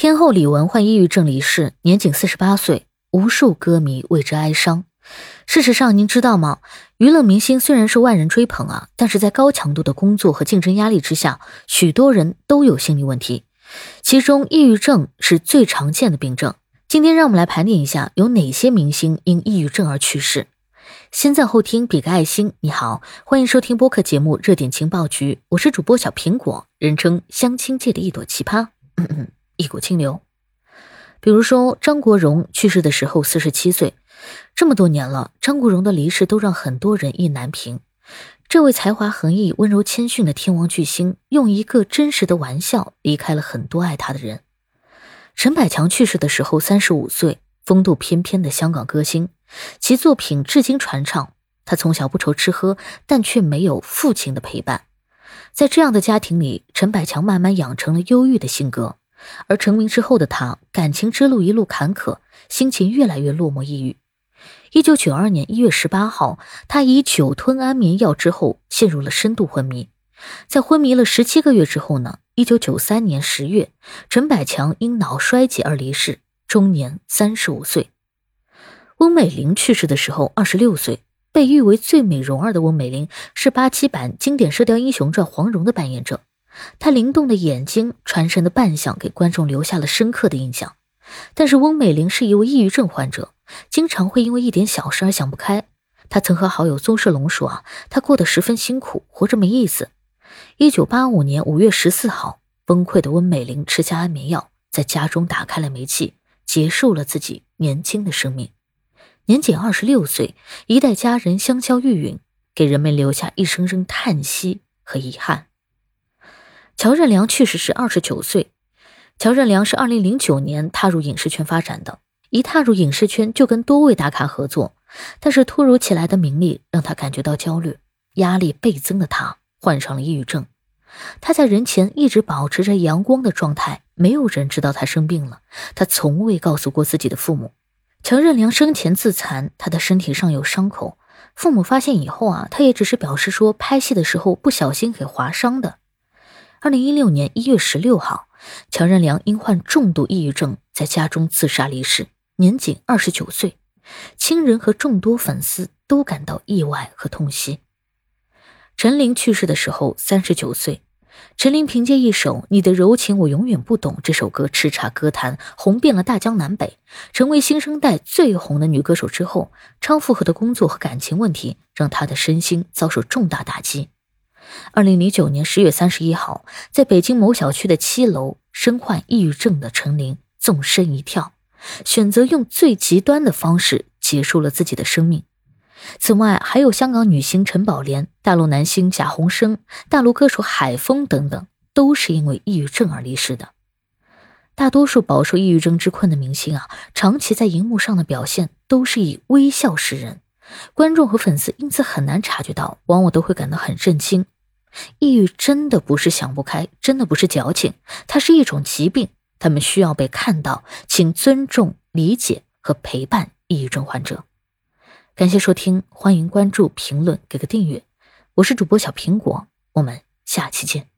天后李玟患抑郁症离世，年仅四十八岁，无数歌迷为之哀伤。事实上，您知道吗？娱乐明星虽然是万人追捧啊，但是在高强度的工作和竞争压力之下，许多人都有心理问题，其中抑郁症是最常见的病症。今天让我们来盘点一下，有哪些明星因抑郁症而去世。先赞后听，比个爱心。你好，欢迎收听播客节目《热点情报局》，我是主播小苹果，人称相亲界的一朵奇葩。嗯嗯。一股清流，比如说张国荣去世的时候四十七岁，这么多年了，张国荣的离世都让很多人意难平。这位才华横溢、温柔谦逊的天王巨星，用一个真实的玩笑离开了很多爱他的人。陈百强去世的时候三十五岁，风度翩翩的香港歌星，其作品至今传唱。他从小不愁吃喝，但却没有父亲的陪伴，在这样的家庭里，陈百强慢慢养成了忧郁的性格。而成名之后的他，感情之路一路坎坷，心情越来越落寞抑郁。一九九二年一月十八号，他以酒吞安眠药之后陷入了深度昏迷。在昏迷了十七个月之后呢，一九九三年十月，陈百强因脑衰竭而离世，终年三十五岁。翁美玲去世的时候二十六岁，被誉为最美容儿的翁美玲是八七版经典《射雕英雄传》黄蓉的扮演者。她灵动的眼睛、传神的扮相，给观众留下了深刻的印象。但是翁美玲是一位抑郁症患者，经常会因为一点小事而想不开。她曾和好友宗世龙说：“啊，她过得十分辛苦，活着没意思。”一九八五年五月十四号，崩溃的翁美玲吃下安眠药，在家中打开了煤气，结束了自己年轻的生命。年仅二十六岁，一代佳人香消玉殒，给人们留下一声声叹息和遗憾。乔任梁去世时二十九岁。乔任梁是二零零九年踏入影视圈发展的，一踏入影视圈就跟多位大咖合作，但是突如其来的名利让他感觉到焦虑，压力倍增的他患上了抑郁症。他在人前一直保持着阳光的状态，没有人知道他生病了。他从未告诉过自己的父母。乔任梁生前自残，他的身体上有伤口，父母发现以后啊，他也只是表示说拍戏的时候不小心给划伤的。二零一六年一月十六号，乔任梁因患重度抑郁症，在家中自杀离世，年仅二十九岁。亲人和众多粉丝都感到意外和痛惜。陈琳去世的时候三十九岁，陈琳凭借一首《你的柔情我永远不懂》这首歌叱咤歌坛，红遍了大江南北，成为新生代最红的女歌手。之后，超负荷的工作和感情问题让她的身心遭受重大打击。二零零九年十月三十一号，在北京某小区的七楼，身患抑郁症的陈琳纵身一跳，选择用最极端的方式结束了自己的生命。此外，还有香港女星陈宝莲、大陆男星贾宏声、大陆歌手海峰等等，都是因为抑郁症而离世的。大多数饱受抑郁症之困的明星啊，长期在荧幕上的表现都是以微笑示人，观众和粉丝因此很难察觉到，往往都会感到很震惊。抑郁真的不是想不开，真的不是矫情，它是一种疾病，他们需要被看到，请尊重、理解和陪伴抑郁症患者。感谢收听，欢迎关注、评论、给个订阅，我是主播小苹果，我们下期见。